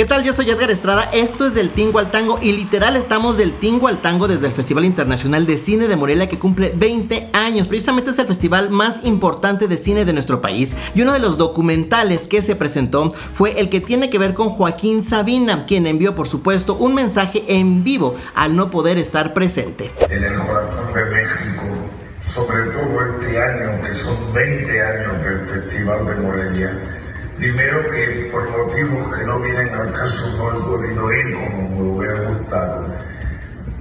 ¿Qué tal? Yo soy Edgar Estrada, esto es del Tingo al Tango y literal estamos del Tingo al Tango desde el Festival Internacional de Cine de Morelia que cumple 20 años. Precisamente es el festival más importante de cine de nuestro país y uno de los documentales que se presentó fue el que tiene que ver con Joaquín Sabina, quien envió por supuesto un mensaje en vivo al no poder estar presente. En el corazón de México, sobre todo este año que son 20 años del Festival de Morelia, Primero que por motivos que no vienen al caso no he podido ir como me hubiera gustado.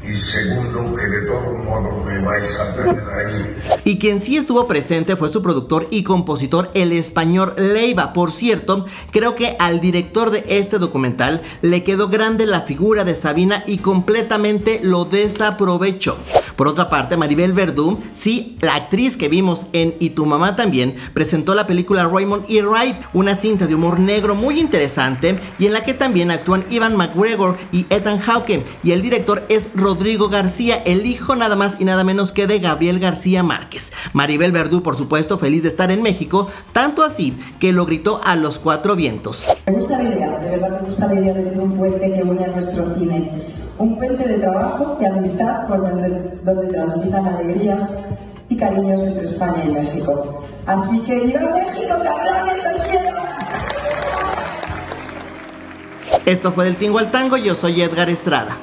Y segundo, que de todos modos me vais a tener ahí. Y quien sí estuvo presente fue su productor y compositor, el español Leiva. Por cierto, creo que al director de este documental le quedó grande la figura de Sabina y completamente lo desaprovechó. Por otra parte, Maribel Verdú, sí, la actriz que vimos en Y tu mamá también, presentó la película Raymond y Ripe, una cinta de humor negro muy interesante y en la que también actúan Ivan McGregor y Ethan Hawke. Y el director es Rodrigo García, el hijo nada más y nada menos que de Gabriel García Márquez. Maribel Verdú, por supuesto, feliz de estar en México, tanto así que lo gritó a los cuatro vientos. Me gusta la idea, de verdad me gusta la idea de ser un puente que une a nuestro cine un puente de trabajo y amistad por donde, donde transitan alegrías y cariños entre España y México. Así que viva México, cabrones, os quiero. Esto fue del Tingo al Tango, yo soy Edgar Estrada.